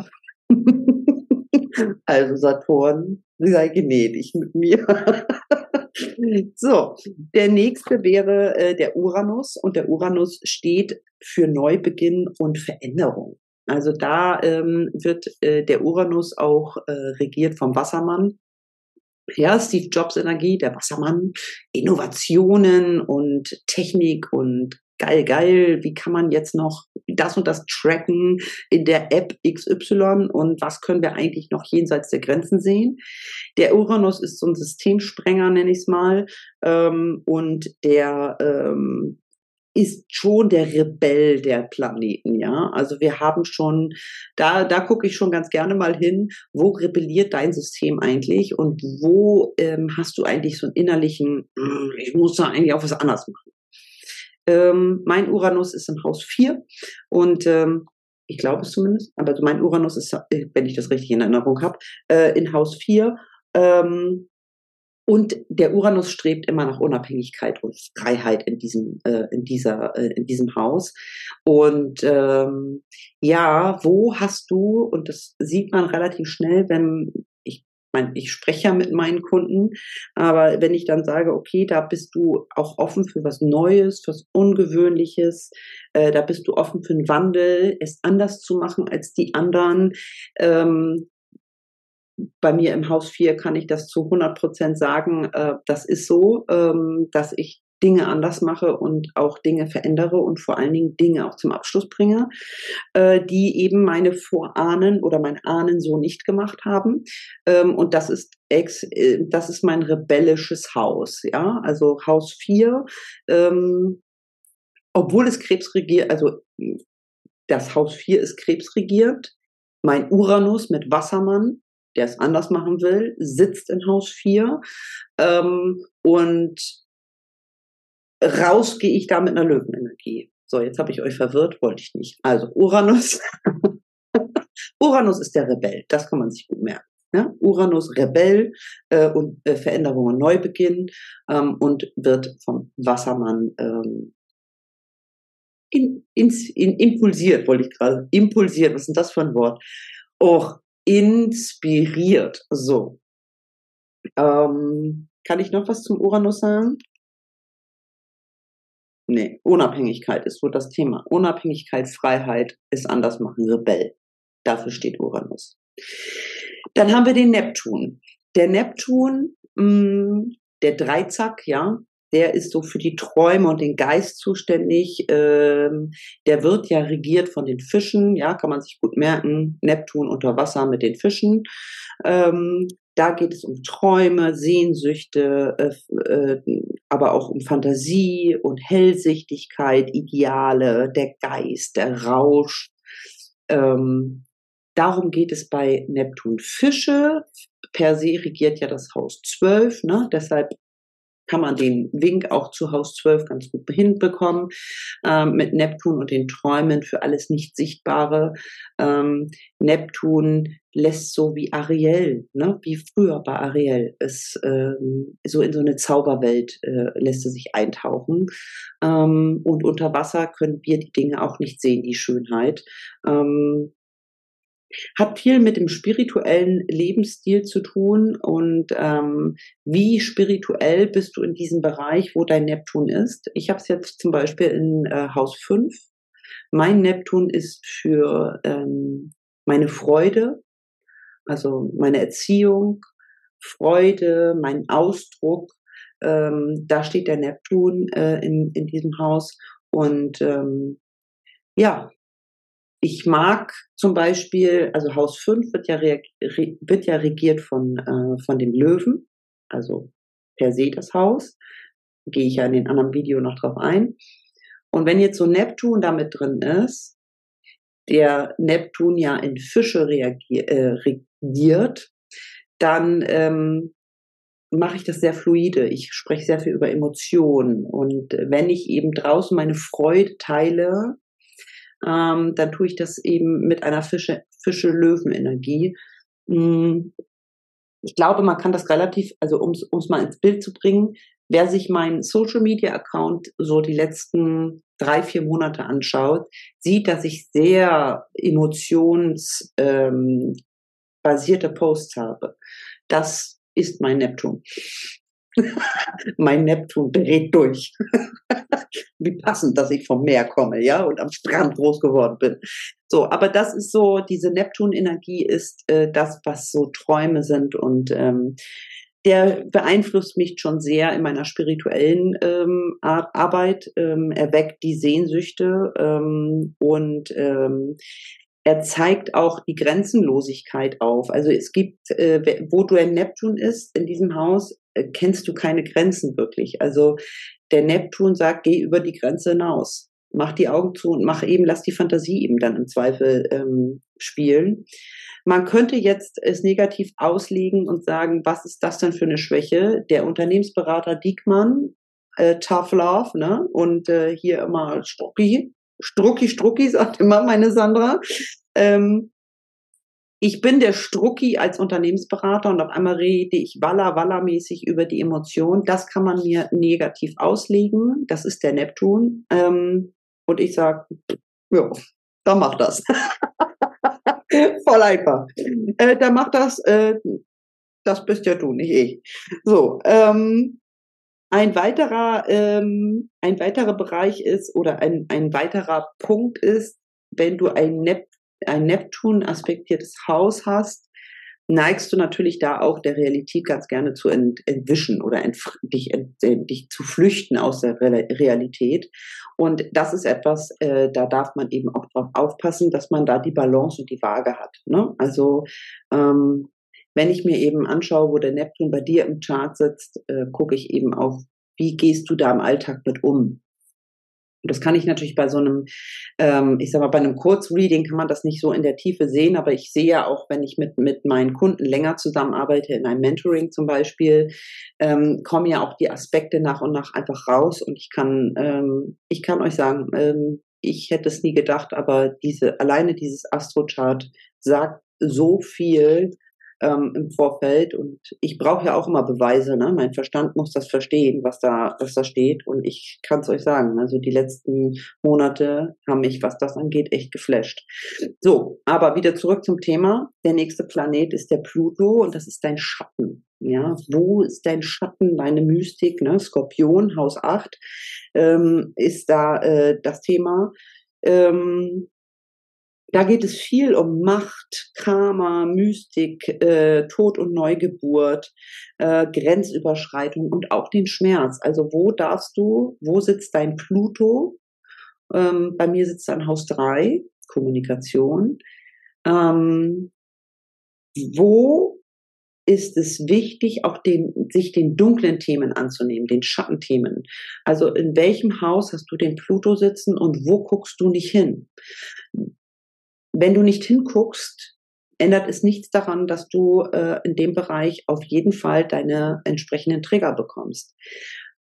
A: also Saturn, sei gnädig mit mir. so, der nächste wäre äh, der Uranus und der Uranus steht für Neubeginn und Veränderung. Also da ähm, wird äh, der Uranus auch äh, regiert vom Wassermann ja, Steve Jobs Energie, der Wassermann, Innovationen und Technik und geil, geil, wie kann man jetzt noch das und das tracken in der App XY und was können wir eigentlich noch jenseits der Grenzen sehen. Der Uranus ist so ein Systemsprenger, nenne ich es mal, ähm, und der ähm, ist schon der Rebell der Planeten, ja. Also wir haben schon, da, da gucke ich schon ganz gerne mal hin, wo rebelliert dein System eigentlich und wo ähm, hast du eigentlich so einen innerlichen, hm, ich muss da eigentlich auch was anderes machen. Ähm, mein Uranus ist im Haus 4 und ähm, ich glaube es zumindest, aber mein Uranus ist, wenn ich das richtig in Erinnerung habe, äh, in Haus 4. Ähm, und der Uranus strebt immer nach Unabhängigkeit und Freiheit in diesem, äh, in dieser, äh, in diesem Haus. Und ähm, ja, wo hast du, und das sieht man relativ schnell, wenn ich meine, ich spreche ja mit meinen Kunden, aber wenn ich dann sage, okay, da bist du auch offen für was Neues, was Ungewöhnliches, äh, da bist du offen für einen Wandel, es anders zu machen als die anderen, ähm, bei mir im Haus 4 kann ich das zu 100 Prozent sagen. Äh, das ist so, ähm, dass ich Dinge anders mache und auch Dinge verändere und vor allen Dingen Dinge auch zum Abschluss bringe, äh, die eben meine Vorahnen oder mein Ahnen so nicht gemacht haben. Ähm, und das ist ex, äh, das ist mein rebellisches Haus, ja, also Haus 4. Ähm, obwohl es Krebs regiert, also das Haus 4 ist krebsregiert. Mein Uranus mit Wassermann, der es anders machen will, sitzt in Haus 4. Ähm, und raus gehe ich da mit einer Löwenenergie. So, jetzt habe ich euch verwirrt, wollte ich nicht. Also Uranus. Uranus ist der Rebell, das kann man sich gut merken. Ja? Uranus Rebell äh, und äh, Veränderungen Neubeginn ähm, und wird vom Wassermann ähm, in, ins, in, impulsiert, wollte ich gerade. Impulsiert, was ist denn das für ein Wort? Och, inspiriert. So. Ähm, kann ich noch was zum Uranus sagen? Nee, Unabhängigkeit ist so das Thema. Unabhängigkeit, Freiheit ist anders machen, Rebell. Dafür steht Uranus. Dann haben wir den Neptun. Der Neptun, mh, mm, der Dreizack, ja, der ist so für die Träume und den Geist zuständig. Ähm, der wird ja regiert von den Fischen, ja, kann man sich gut merken. Neptun unter Wasser mit den Fischen. Ähm, da geht es um Träume, Sehnsüchte, äh, äh, aber auch um Fantasie und Hellsichtigkeit, Ideale, der Geist, der Rausch. Ähm, darum geht es bei Neptun. Fische per se regiert ja das Haus 12, ne? deshalb kann man den Wink auch zu Haus 12 ganz gut hinbekommen, ähm, mit Neptun und den Träumen für alles Nicht-Sichtbare. Ähm, Neptun lässt so wie Ariel, ne, wie früher bei Ariel, es ähm, so in so eine Zauberwelt äh, lässt er sich eintauchen. Ähm, und unter Wasser können wir die Dinge auch nicht sehen, die Schönheit. Ähm, hat viel mit dem spirituellen Lebensstil zu tun und ähm, wie spirituell bist du in diesem Bereich, wo dein Neptun ist. Ich habe es jetzt zum Beispiel in äh, Haus 5. Mein Neptun ist für ähm, meine Freude, also meine Erziehung, Freude, mein Ausdruck. Ähm, da steht der Neptun äh, in, in diesem Haus und ähm, ja, ich mag zum Beispiel, also Haus 5 wird ja, wird ja regiert von, äh, von dem Löwen, also per se das Haus. Gehe ich ja in den anderen Video noch drauf ein. Und wenn jetzt so Neptun damit drin ist, der Neptun ja in Fische reagier, äh, regiert, dann ähm, mache ich das sehr fluide. Ich spreche sehr viel über Emotionen. Und wenn ich eben draußen meine Freude teile, ähm, dann tue ich das eben mit einer Fische, Fische-Löwen-Energie. Hm, ich glaube, man kann das relativ, also um es mal ins Bild zu bringen, wer sich meinen Social Media Account so die letzten drei, vier Monate anschaut, sieht, dass ich sehr emotionsbasierte ähm, Posts habe. Das ist mein Neptun. mein Neptun dreht durch. Wie passend, dass ich vom Meer komme, ja, und am Strand groß geworden bin. So, aber das ist so, diese Neptun-Energie ist äh, das, was so Träume sind und ähm, der beeinflusst mich schon sehr in meiner spirituellen ähm, Arbeit. Ähm, er weckt die Sehnsüchte ähm, und ähm, er zeigt auch die Grenzenlosigkeit auf. Also es gibt, äh, wo du ein Neptun ist in diesem Haus, kennst du keine Grenzen wirklich. Also der Neptun sagt, geh über die Grenze hinaus. Mach die Augen zu und mach eben, lass die Fantasie eben dann im Zweifel ähm, spielen. Man könnte jetzt es negativ auslegen und sagen, was ist das denn für eine Schwäche? Der Unternehmensberater Diekmann, äh, Tough Love, ne? Und äh, hier immer Strucki, Strucki, Strucki, sagt immer meine Sandra. Ähm, ich bin der Strucki als Unternehmensberater und auf einmal rede ich walla walla mäßig über die Emotion. Das kann man mir negativ auslegen. Das ist der Neptun. Ähm, und ich sage, ja, dann mach das. Voll einfach. Äh, dann mach das. Äh, das bist ja du, nicht ich. So, ähm, ein weiterer, ähm, ein weiterer Bereich ist oder ein, ein weiterer Punkt ist, wenn du ein Nep ein Neptun aspektiertes Haus hast, neigst du natürlich da auch der Realität ganz gerne zu ent entwischen oder ent dich, ent äh, dich zu flüchten aus der Re Realität. Und das ist etwas, äh, da darf man eben auch drauf aufpassen, dass man da die Balance und die Waage hat. Ne? Also ähm, wenn ich mir eben anschaue, wo der Neptun bei dir im Chart sitzt, äh, gucke ich eben auf, wie gehst du da im Alltag mit um? Und das kann ich natürlich bei so einem, ähm, ich sag mal, bei einem Kurzreading kann man das nicht so in der Tiefe sehen, aber ich sehe ja auch, wenn ich mit, mit meinen Kunden länger zusammenarbeite, in einem Mentoring zum Beispiel, ähm, kommen ja auch die Aspekte nach und nach einfach raus und ich kann, ähm, ich kann euch sagen, ähm, ich hätte es nie gedacht, aber diese, alleine dieses Astrochart sagt so viel ähm, im Vorfeld. Und ich brauche ja auch immer Beweise. Ne? Mein Verstand muss das verstehen, was da, was da steht. Und ich kann es euch sagen. Also die letzten Monate haben mich, was das angeht, echt geflasht. So, aber wieder zurück zum Thema. Der nächste Planet ist der Pluto und das ist dein Schatten. Ja, wo ist dein Schatten, deine Mystik, ne? Skorpion, Haus 8, ähm, ist da äh, das Thema. Ähm, da geht es viel um Macht, Karma, Mystik, äh, Tod und Neugeburt, äh, Grenzüberschreitung und auch den Schmerz. Also wo darfst du, wo sitzt dein Pluto? Ähm, bei mir sitzt dann Haus 3, Kommunikation. Ähm, wo ist es wichtig, auch den, sich den dunklen Themen anzunehmen, den Schattenthemen. Also in welchem Haus hast du den Pluto sitzen und wo guckst du nicht hin? Wenn du nicht hinguckst, ändert es nichts daran, dass du äh, in dem Bereich auf jeden Fall deine entsprechenden Trigger bekommst.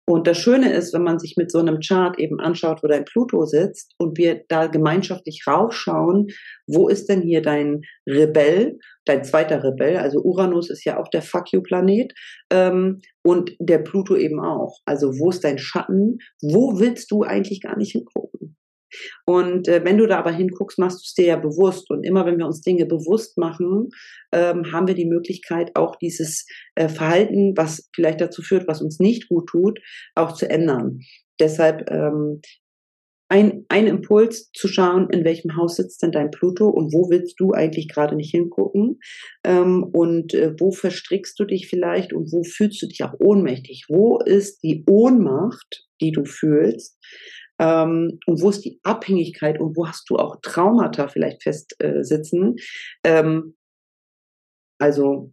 A: Und das Schöne ist, wenn man sich mit so einem Chart eben anschaut, wo dein Pluto sitzt und wir da gemeinschaftlich raufschauen, wo ist denn hier dein Rebell, dein zweiter Rebell, also Uranus ist ja auch der Fuck You-Planet ähm, und der Pluto eben auch. Also wo ist dein Schatten? Wo willst du eigentlich gar nicht hingucken? Und äh, wenn du da aber hinguckst, machst du es dir ja bewusst. Und immer wenn wir uns Dinge bewusst machen, ähm, haben wir die Möglichkeit, auch dieses äh, Verhalten, was vielleicht dazu führt, was uns nicht gut tut, auch zu ändern. Deshalb ähm, ein, ein Impuls zu schauen, in welchem Haus sitzt denn dein Pluto und wo willst du eigentlich gerade nicht hingucken ähm, und äh, wo verstrickst du dich vielleicht und wo fühlst du dich auch ohnmächtig? Wo ist die Ohnmacht, die du fühlst? Ähm, und wo ist die Abhängigkeit und wo hast du auch Traumata vielleicht festsitzen. Äh, ähm, also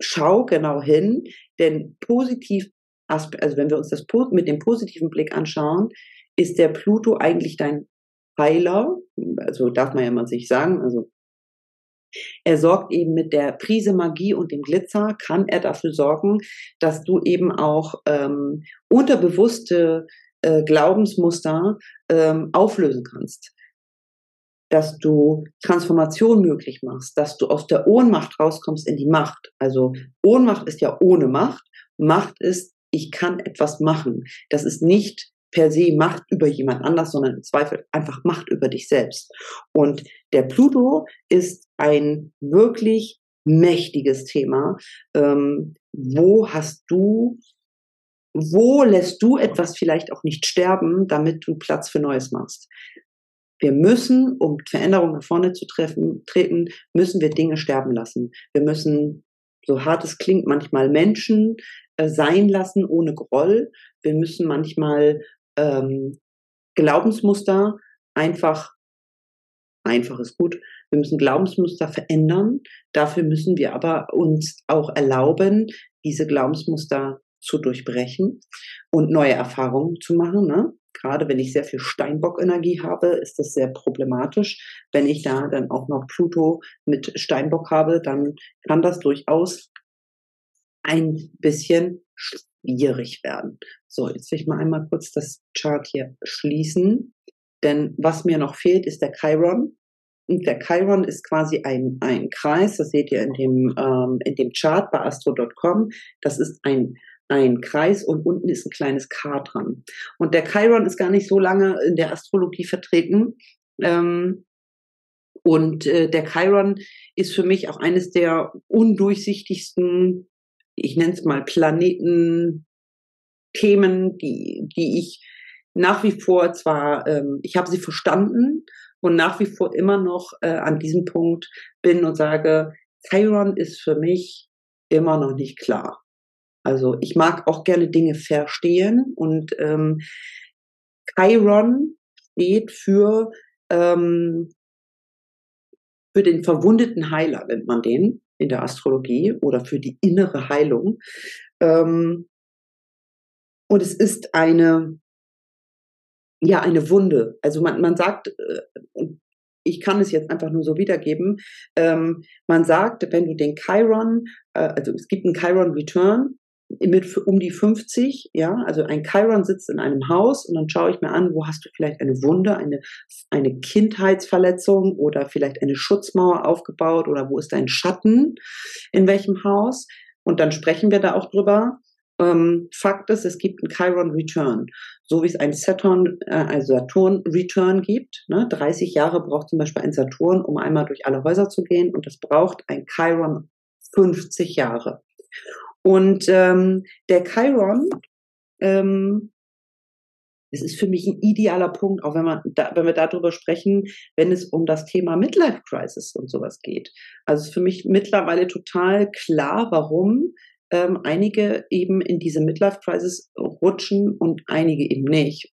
A: schau genau hin, denn positiv, also wenn wir uns das mit dem positiven Blick anschauen, ist der Pluto eigentlich dein Heiler, also darf man ja mal sich sagen, also er sorgt eben mit der Prise Magie und dem Glitzer, kann er dafür sorgen, dass du eben auch ähm, unterbewusste äh, Glaubensmuster ähm, auflösen kannst. Dass du Transformation möglich machst, dass du aus der Ohnmacht rauskommst in die Macht. Also Ohnmacht ist ja ohne Macht. Macht ist, ich kann etwas machen. Das ist nicht per se Macht über jemand anders, sondern im Zweifel einfach Macht über dich selbst. Und der Pluto ist ein wirklich mächtiges Thema. Ähm, wo hast du wo lässt du etwas vielleicht auch nicht sterben, damit du Platz für Neues machst? Wir müssen, um Veränderungen nach vorne zu treffen, treten, müssen wir Dinge sterben lassen. Wir müssen, so hart es klingt, manchmal Menschen äh, sein lassen ohne Groll. Wir müssen manchmal ähm, Glaubensmuster einfach, einfach ist gut, wir müssen Glaubensmuster verändern. Dafür müssen wir aber uns auch erlauben, diese Glaubensmuster zu durchbrechen und neue Erfahrungen zu machen. Ne? Gerade wenn ich sehr viel Steinbock-Energie habe, ist das sehr problematisch. Wenn ich da dann auch noch Pluto mit Steinbock habe, dann kann das durchaus ein bisschen schwierig werden. So, jetzt will ich mal einmal kurz das Chart hier schließen. Denn was mir noch fehlt, ist der Chiron. Und der Chiron ist quasi ein, ein Kreis, das seht ihr in dem, ähm, in dem Chart bei astro.com. Das ist ein ein Kreis und unten ist ein kleines K dran. Und der Chiron ist gar nicht so lange in der Astrologie vertreten. Ähm, und äh, der Chiron ist für mich auch eines der undurchsichtigsten, ich nenne es mal Planeten, Themen, die, die ich nach wie vor zwar, ähm, ich habe sie verstanden und nach wie vor immer noch äh, an diesem Punkt bin und sage, Chiron ist für mich immer noch nicht klar. Also ich mag auch gerne Dinge verstehen und ähm, Chiron steht für, ähm, für den verwundeten Heiler, nennt man den in der Astrologie oder für die innere Heilung. Ähm, und es ist eine, ja, eine Wunde. Also man, man sagt, äh, ich kann es jetzt einfach nur so wiedergeben, ähm, man sagt, wenn du den Chiron, äh, also es gibt einen Chiron Return, mit um die 50, ja, also ein Chiron sitzt in einem Haus und dann schaue ich mir an, wo hast du vielleicht eine Wunde, eine, eine Kindheitsverletzung oder vielleicht eine Schutzmauer aufgebaut oder wo ist dein Schatten, in welchem Haus und dann sprechen wir da auch drüber. Ähm, Fakt ist, es gibt einen Chiron Return, so wie es einen Saturn, äh, also Saturn Return gibt. Ne? 30 Jahre braucht zum Beispiel ein Saturn, um einmal durch alle Häuser zu gehen und das braucht ein Chiron 50 Jahre. Und ähm, der Chiron, ähm, das ist für mich ein idealer Punkt, auch wenn, man da, wenn wir darüber sprechen, wenn es um das Thema Midlife Crisis und sowas geht. Also ist für mich mittlerweile total klar, warum ähm, einige eben in diese Midlife Crisis rutschen und einige eben nicht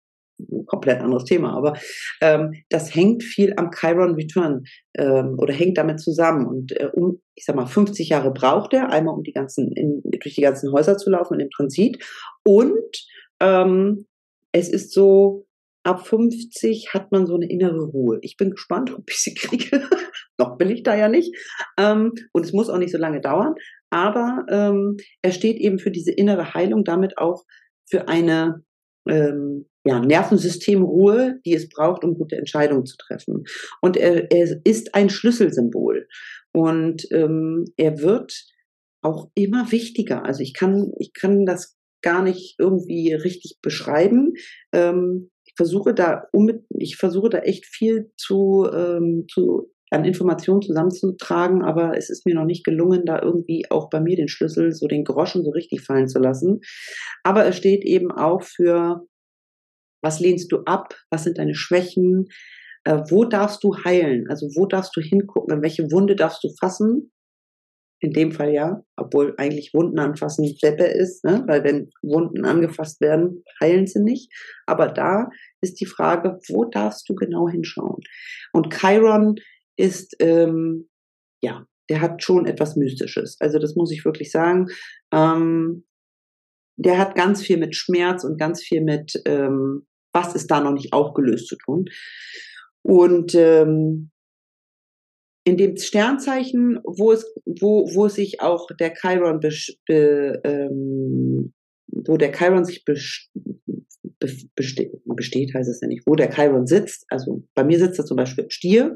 A: komplett anderes Thema, aber ähm, das hängt viel am Chiron Return ähm, oder hängt damit zusammen. Und äh, um, ich sag mal, 50 Jahre braucht er, einmal um die ganzen, in, durch die ganzen Häuser zu laufen und im Transit. Und ähm, es ist so, ab 50 hat man so eine innere Ruhe. Ich bin gespannt, ob ich sie kriege. Noch bin ich da ja nicht. Ähm, und es muss auch nicht so lange dauern. Aber ähm, er steht eben für diese innere Heilung, damit auch für eine ähm, ja, Nervensystemruhe, die es braucht, um gute Entscheidungen zu treffen. Und er, er ist ein Schlüsselsymbol. Und ähm, er wird auch immer wichtiger. Also ich kann, ich kann das gar nicht irgendwie richtig beschreiben. Ähm, ich versuche da um, ich versuche da echt viel zu, ähm, zu an Informationen zusammenzutragen, aber es ist mir noch nicht gelungen, da irgendwie auch bei mir den Schlüssel, so den Groschen so richtig fallen zu lassen. Aber es steht eben auch für was lehnst du ab? Was sind deine Schwächen? Äh, wo darfst du heilen? Also wo darfst du hingucken? In welche Wunde darfst du fassen? In dem Fall ja, obwohl eigentlich Wunden anfassen Deppe ist, ne? weil wenn Wunden angefasst werden, heilen sie nicht. Aber da ist die Frage, wo darfst du genau hinschauen? Und Chiron ist, ähm, ja, der hat schon etwas Mystisches. Also das muss ich wirklich sagen. Ähm, der hat ganz viel mit Schmerz und ganz viel mit ähm, was ist da noch nicht aufgelöst zu tun. Und ähm, in dem Sternzeichen, wo es, wo, wo sich auch der Chiron be, ähm, wo der Chiron sich besteht, besteht, heißt es ja nicht, wo der Chiron sitzt, also bei mir sitzt er zum Beispiel im Stier,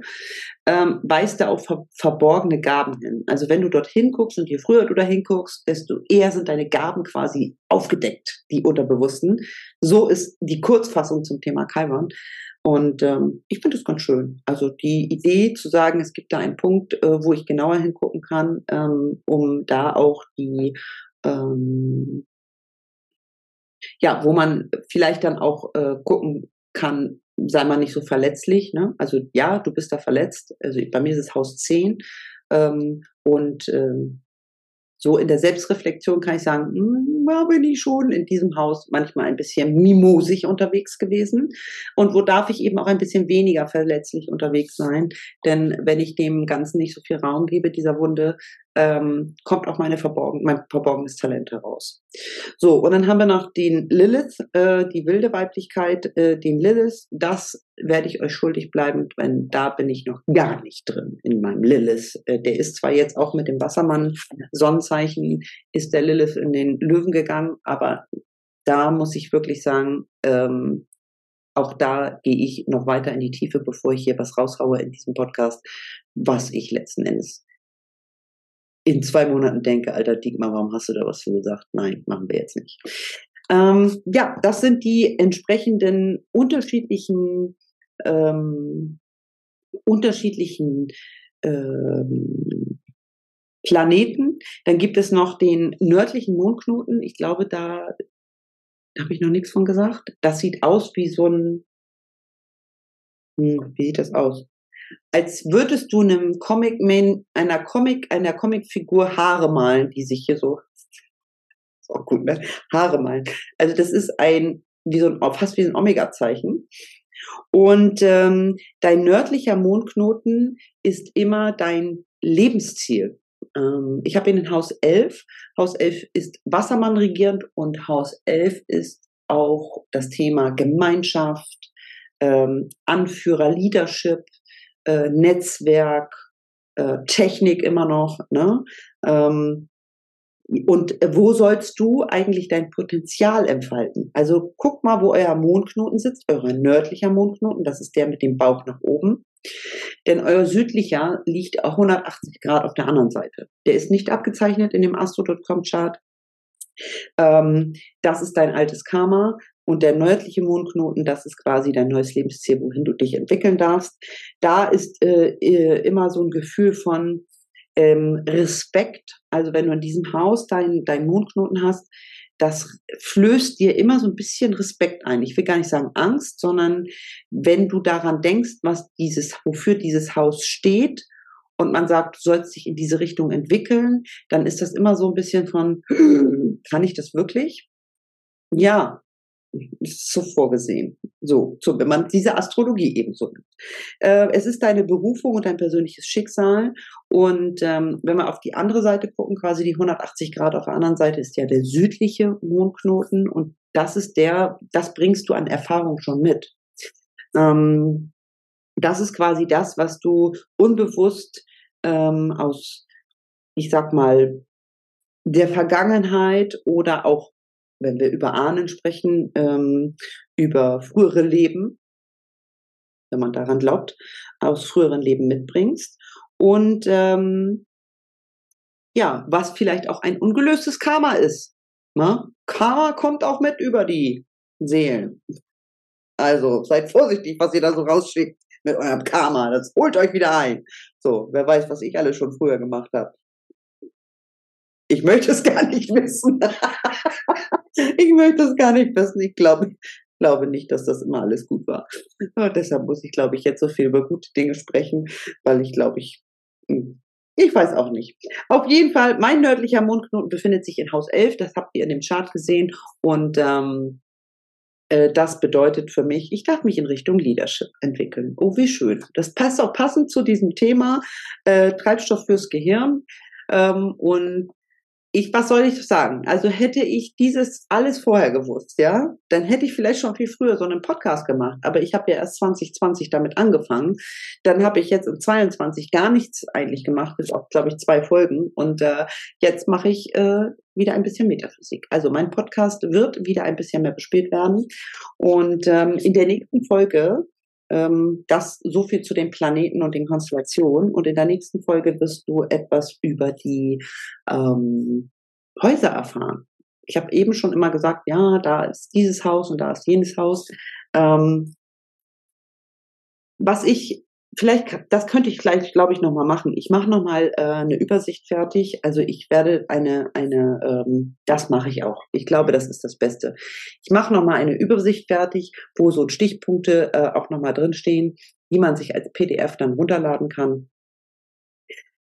A: ähm, weist er auf ver verborgene Gaben hin. Also wenn du dort hinguckst und je früher du da hinguckst, desto eher sind deine Gaben quasi aufgedeckt, die Unterbewussten. So ist die Kurzfassung zum Thema Chiron. Und ähm, ich finde das ganz schön. Also die Idee zu sagen, es gibt da einen Punkt, äh, wo ich genauer hingucken kann, ähm, um da auch die ähm, ja, wo man vielleicht dann auch äh, gucken kann, sei mal nicht so verletzlich. Ne? Also ja, du bist da verletzt. Also bei mir ist es Haus 10. Ähm, und ähm, so in der Selbstreflexion kann ich sagen, hm, da bin ich schon in diesem Haus manchmal ein bisschen mimosig unterwegs gewesen. Und wo darf ich eben auch ein bisschen weniger verletzlich unterwegs sein? Denn wenn ich dem Ganzen nicht so viel Raum gebe, dieser Wunde, ähm, kommt auch meine verborgen, mein verborgenes Talent heraus. So, und dann haben wir noch den Lilith, äh, die wilde Weiblichkeit, äh, den Lilith. Das werde ich euch schuldig bleiben, denn da bin ich noch gar nicht drin in meinem Lilith. Äh, der ist zwar jetzt auch mit dem Wassermann Sonnenzeichen, ist der Lilith in den Löwen gegangen, aber da muss ich wirklich sagen, ähm, auch da gehe ich noch weiter in die Tiefe, bevor ich hier was raushaue in diesem Podcast, was ich letzten Endes in zwei Monaten denke, alter Dietmar, warum hast du da was für gesagt? Nein, machen wir jetzt nicht. Ähm, ja, das sind die entsprechenden unterschiedlichen ähm, unterschiedlichen ähm, Planeten. Dann gibt es noch den nördlichen Mondknoten. Ich glaube, da, da habe ich noch nichts von gesagt. Das sieht aus wie so ein, hm, wie sieht das aus? Als würdest du einem Comic einer Comic, einer Comicfigur Haare malen, die sich hier so, ist gut, ne? Haare malen. Also das ist ein, wie so ein, fast wie ein Omega-Zeichen. Und ähm, dein nördlicher Mondknoten ist immer dein Lebensziel. Ähm, ich habe ihn in Haus 11. Haus 11 ist Wassermann regierend und Haus 11 ist auch das Thema Gemeinschaft, ähm, Anführer, Leadership, äh, Netzwerk, äh, Technik immer noch. Ne? Ähm, und wo sollst du eigentlich dein Potenzial entfalten? Also guck mal, wo euer Mondknoten sitzt, euer nördlicher Mondknoten, das ist der mit dem Bauch nach oben. Denn euer südlicher liegt auch 180 Grad auf der anderen Seite. Der ist nicht abgezeichnet in dem Astro.com-Chart. Ähm, das ist dein altes Karma. Und der nördliche Mondknoten, das ist quasi dein neues Lebensziel, wohin du dich entwickeln darfst. Da ist äh, äh immer so ein Gefühl von ähm, Respekt. Also wenn du in diesem Haus deinen dein Mondknoten hast, das flößt dir immer so ein bisschen Respekt ein. Ich will gar nicht sagen Angst, sondern wenn du daran denkst, was dieses, wofür dieses Haus steht und man sagt, du sollst dich in diese Richtung entwickeln, dann ist das immer so ein bisschen von, kann ich das wirklich? Ja, so vorgesehen. So, so, wenn man diese Astrologie ebenso nimmt. Äh, es ist deine Berufung und dein persönliches Schicksal. Und ähm, wenn wir auf die andere Seite gucken, quasi die 180 Grad auf der anderen Seite ist ja der südliche Mondknoten. Und das ist der, das bringst du an Erfahrung schon mit. Ähm, das ist quasi das, was du unbewusst ähm, aus, ich sag mal, der Vergangenheit oder auch wenn wir über Ahnen sprechen, ähm, über frühere Leben, wenn man daran glaubt, aus früheren Leben mitbringst. Und ähm, ja, was vielleicht auch ein ungelöstes Karma ist. Ne? Karma kommt auch mit über die Seelen. Also seid vorsichtig, was ihr da so rausschickt mit eurem Karma. Das holt euch wieder ein. So, wer weiß, was ich alles schon früher gemacht habe. Ich möchte es gar nicht wissen. Ich möchte es gar nicht wissen. Ich glaube, glaube nicht, dass das immer alles gut war. Aber deshalb muss ich, glaube ich, jetzt so viel über gute Dinge sprechen, weil ich glaube, ich, hm, ich weiß auch nicht. Auf jeden Fall, mein nördlicher Mondknoten befindet sich in Haus 11. Das habt ihr in dem Chart gesehen. Und ähm, äh, das bedeutet für mich, ich darf mich in Richtung Leadership entwickeln. Oh, wie schön. Das passt auch passend zu diesem Thema äh, Treibstoff fürs Gehirn. Ähm, und ich, was soll ich sagen? Also hätte ich dieses alles vorher gewusst, ja, dann hätte ich vielleicht schon viel früher so einen Podcast gemacht. Aber ich habe ja erst 2020 damit angefangen. Dann habe ich jetzt in 22 gar nichts eigentlich gemacht, bis auf, glaube ich, zwei Folgen. Und äh, jetzt mache ich äh, wieder ein bisschen Metaphysik. Also mein Podcast wird wieder ein bisschen mehr bespielt werden. Und ähm, in der nächsten Folge ähm, das so viel zu den Planeten und den Konstellationen. Und in der nächsten Folge wirst du etwas über die ähm, Häuser erfahren. Ich habe eben schon immer gesagt, ja, da ist dieses Haus und da ist jenes Haus. Ähm, was ich vielleicht, das könnte ich gleich, glaube ich, nochmal machen. Ich mache nochmal äh, eine Übersicht fertig. Also ich werde eine, eine, ähm, das mache ich auch. Ich glaube, das ist das Beste. Ich mache nochmal eine Übersicht fertig, wo so Stichpunkte äh, auch nochmal drinstehen, die man sich als PDF dann runterladen kann.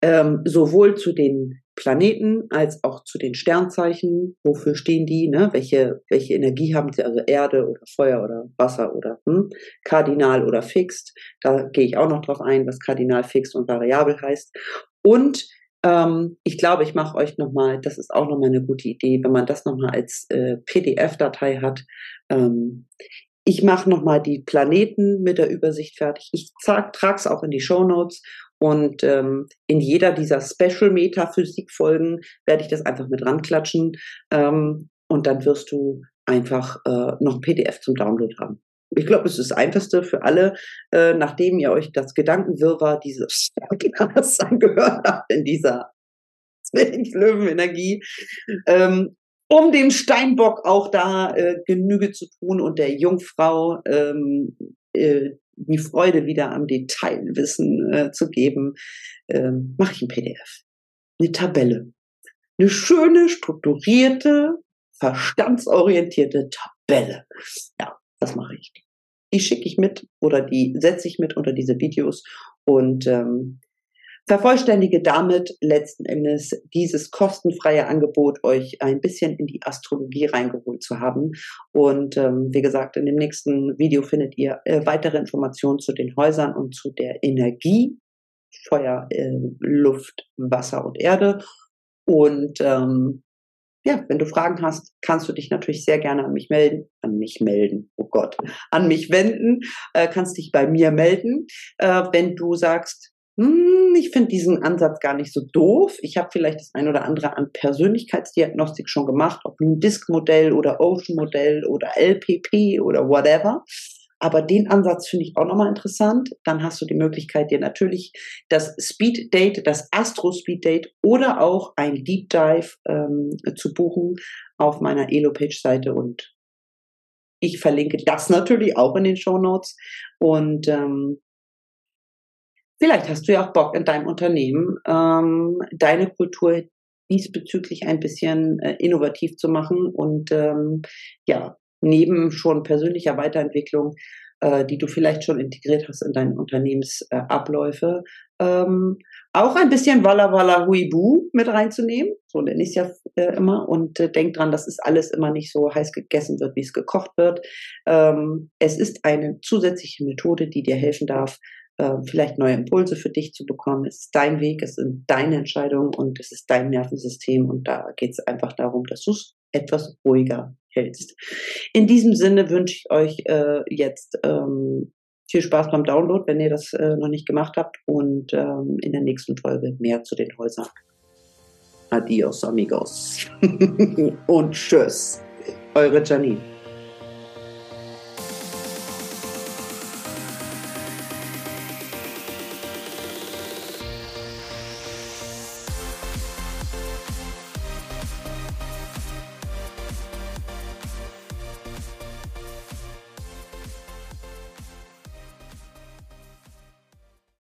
A: Ähm, sowohl zu den Planeten als auch zu den Sternzeichen. Wofür stehen die? Ne? Welche, welche Energie haben sie? Also Erde oder Feuer oder Wasser oder hm? Kardinal oder Fixed. Da gehe ich auch noch drauf ein, was Kardinal, Fixed und Variabel heißt. Und ähm, ich glaube, ich mache euch nochmal, das ist auch nochmal eine gute Idee, wenn man das nochmal als äh, PDF-Datei hat. Ähm, ich mache nochmal die Planeten mit der Übersicht fertig. Ich trage es auch in die Show Notes und ähm, in jeder dieser Special Metaphysik Folgen werde ich das einfach mit ranklatschen. Ähm, und dann wirst du einfach äh, noch ein PDF zum Download haben. Ich glaube, es ist das Einfachste für alle, äh, nachdem ihr euch das Gedankenwirrwarr dieses Webinars angehört habt in dieser Zwillingslöwenenergie, ähm, um dem Steinbock auch da äh, Genüge zu tun und der Jungfrau ähm, äh, die Freude wieder am Detailwissen äh, zu geben, ähm, mache ich ein PDF. Eine Tabelle. Eine schöne, strukturierte, verstandsorientierte Tabelle. Ja, das mache ich. Die schicke ich mit oder die setze ich mit unter diese Videos Und ähm, vervollständige damit letzten Endes dieses kostenfreie Angebot, euch ein bisschen in die Astrologie reingeholt zu haben. Und ähm, wie gesagt, in dem nächsten Video findet ihr äh, weitere Informationen zu den Häusern und zu der Energie, Feuer, äh, Luft, Wasser und Erde. Und ähm, ja, wenn du Fragen hast, kannst du dich natürlich sehr gerne an mich melden. An mich melden, oh Gott, an mich wenden, äh, kannst dich bei mir melden. Äh, wenn du sagst, hm, ich finde diesen Ansatz gar nicht so doof. Ich habe vielleicht das ein oder andere an Persönlichkeitsdiagnostik schon gemacht, ob nun Disk-Modell oder Ocean-Modell oder LPP oder whatever. Aber den Ansatz finde ich auch nochmal interessant. Dann hast du die Möglichkeit, dir natürlich das Speed Date, das Astro Speed Date oder auch ein Deep Dive ähm, zu buchen auf meiner Elo-Page-Seite und ich verlinke das natürlich auch in den Show Notes. Und ähm, Vielleicht hast du ja auch Bock in deinem Unternehmen, ähm, deine Kultur diesbezüglich ein bisschen äh, innovativ zu machen und ähm, ja, neben schon persönlicher Weiterentwicklung, äh, die du vielleicht schon integriert hast in deine Unternehmensabläufe, äh, ähm, auch ein bisschen Walla Walla Huibu mit reinzunehmen, so nenne ich es ja äh, immer, und äh, denk dran, dass es alles immer nicht so heiß gegessen wird, wie es gekocht wird. Ähm, es ist eine zusätzliche Methode, die dir helfen darf, äh, vielleicht neue Impulse für dich zu bekommen. Es ist dein Weg, es sind deine Entscheidungen und es ist dein Nervensystem und da geht es einfach darum, dass du es etwas ruhiger hältst. In diesem Sinne wünsche ich euch äh, jetzt ähm, viel Spaß beim Download, wenn ihr das äh, noch nicht gemacht habt und ähm, in der nächsten Folge mehr zu den Häusern. Adios, amigos. und tschüss. Eure Janine.